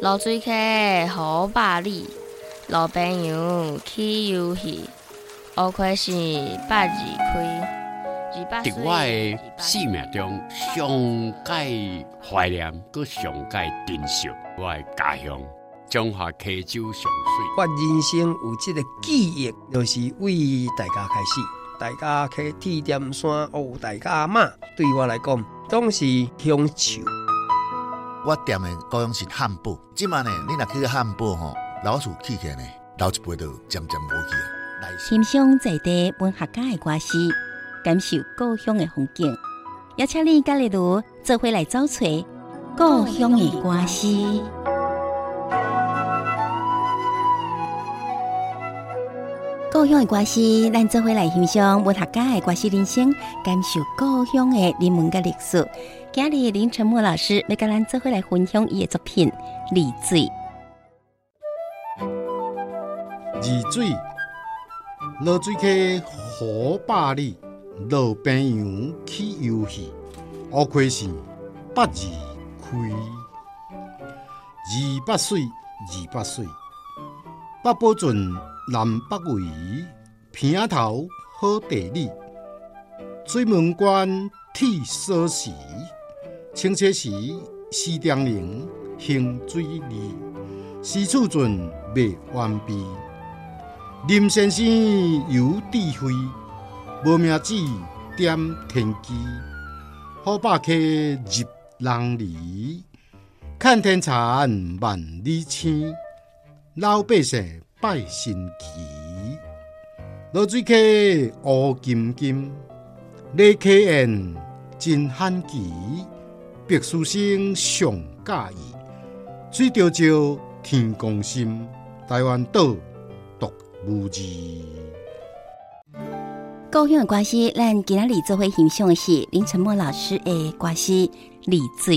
落水溪好百里，老朋友去游戏，乌亏是百二开，在我的生命中，上界怀念，搁上界珍惜我的家乡中华溪州上水。我人生有这个记忆，就是为大家开始，大家去铁点山哦，大家妈对我来讲，总是乡愁。我店的高雄是汉堡，即满呢，你若去汉堡吼，老鼠起起呢，老一辈就渐渐无去啊。欣赏在地文学家的歌词，感受故乡的风景，邀请你甲丽如做回来找找故乡的歌词。故乡的歌词，咱做回来欣赏文学家的歌词人生，感受故乡的人文甲历史。今日林承莫老师要跟咱做伙来分享伊的作品《丽水》。丽水，落水溪好百里，老朋友去游戏，乌亏是八二开。二八岁，二八岁，八宝圳南北围，鼻仔头好地理，水门关铁锁匙。清澈时，四点零行水里，四处尽未完毕。林先生有智慧，无名指点天机。好百溪入人里，看天残万里青。老百姓拜神奇，落水客乌金金，丽溪沿真罕奇。白书生上喜意，水着照天公心，台湾岛独无二。故乡的歌词，咱今仔日做伙欣赏的是林承默老师的歌词《丽水》。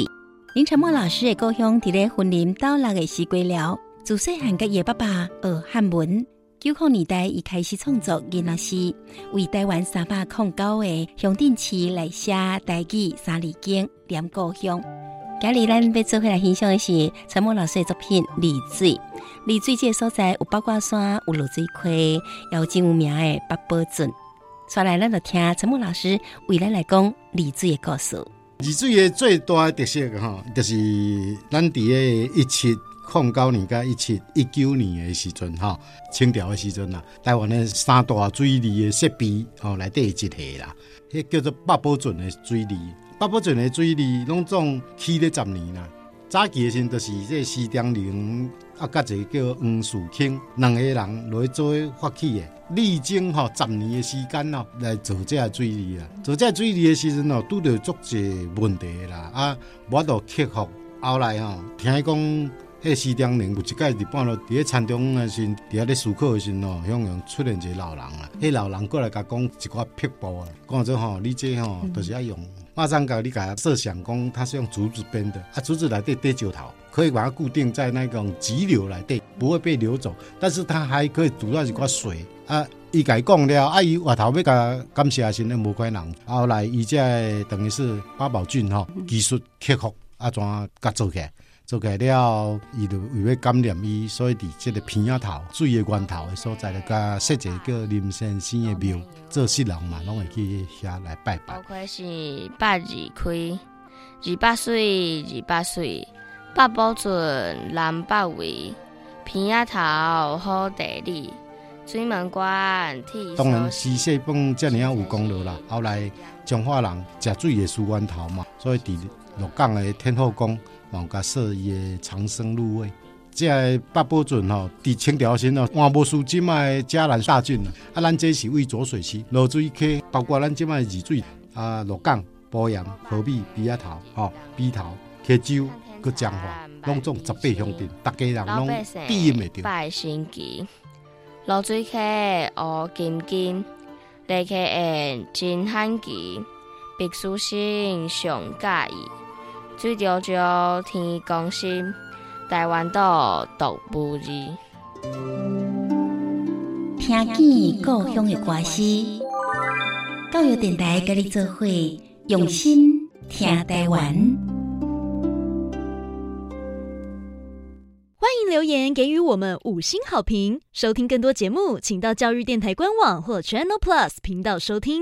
林承默老师的故乡伫咧云林岛六个西归寮，自细汉甲伊爸爸学汉文。九零年代，伊开始创作囡仔诗，为台湾三百零九个乡镇市来写台语三字经，念故乡。今日咱要做伙来欣赏的是承莫老师的作品《丽水》。丽水这个所在有八卦山，有落水溪，也有真有名的八宝圳。再来，咱就听承莫老师为咱来讲丽水的故事。丽水的最大特色哈，就是咱伫个一七。零九年甲一七一九年的时阵，哈，清朝的时阵啦，台湾的三大水利的设备，吼，内底一个啦，迄叫做八宝圳的水利。八宝圳的水利拢总起咧十年啦。早期的时阵，就是这施长龄啊，甲一个叫黄树庆两个人来做发起的，历经吼十年的时间咯，来做这个水利啊。做这个水利的时阵哦，拄着足侪问题啦，啊，无法度克服。后来吼，听讲。迄四点零有一届日半路，伫咧田中诶时，伫遐咧思考诶时哦，向阳出现一个老人啊。迄老人过来甲讲一寡撇步啊，讲做吼，你这吼都是要用，马上甲你甲设想讲，它是用竹子编的，啊，竹子内底戴石头，可以把它固定在那种急流内底，不会被流走，但是它还可以堵到一寡水啊。伊甲伊讲了，啊，伊回头要甲感谢时呢，无怪人。后来伊这等于是八宝郡吼技术克服啊，怎甲做起来。做起来了，伊就为要感染伊，所以伫即个片仔头水的源头的所在，就甲设一个叫林先生的庙，做世人嘛，拢会去遐来拜拜。乌亏是百二开，二百岁，二百岁，八宝圳南北位，片仔头好地理，水门关铁。当然，西西本遮尔啊有功劳啦。后来彰化人食水的输源头嘛，所以伫鹿港的天后宫。往家设伊个长生入位，即个八宝船吼，伫清朝时哦，换无输即卖嘉南大圳啊，咱这是为浊水区落水溪，包括咱即卖二水啊，鹿港、埔盐、和美、鼻仔头、吼鼻头、溪州、搁彰化，拢总十八乡镇，逐家人拢第一袂着。拜神奇，落水溪乌金金，丽溪沿真罕奇，白书生上介意。水着照天公心，台湾岛独无二。听见故乡的歌诗，教育电台甲你做伙，用心听台湾。欢迎留言给予我们五星好评。收听更多节目，请到教育电台官网或 Channel Plus 频道收听。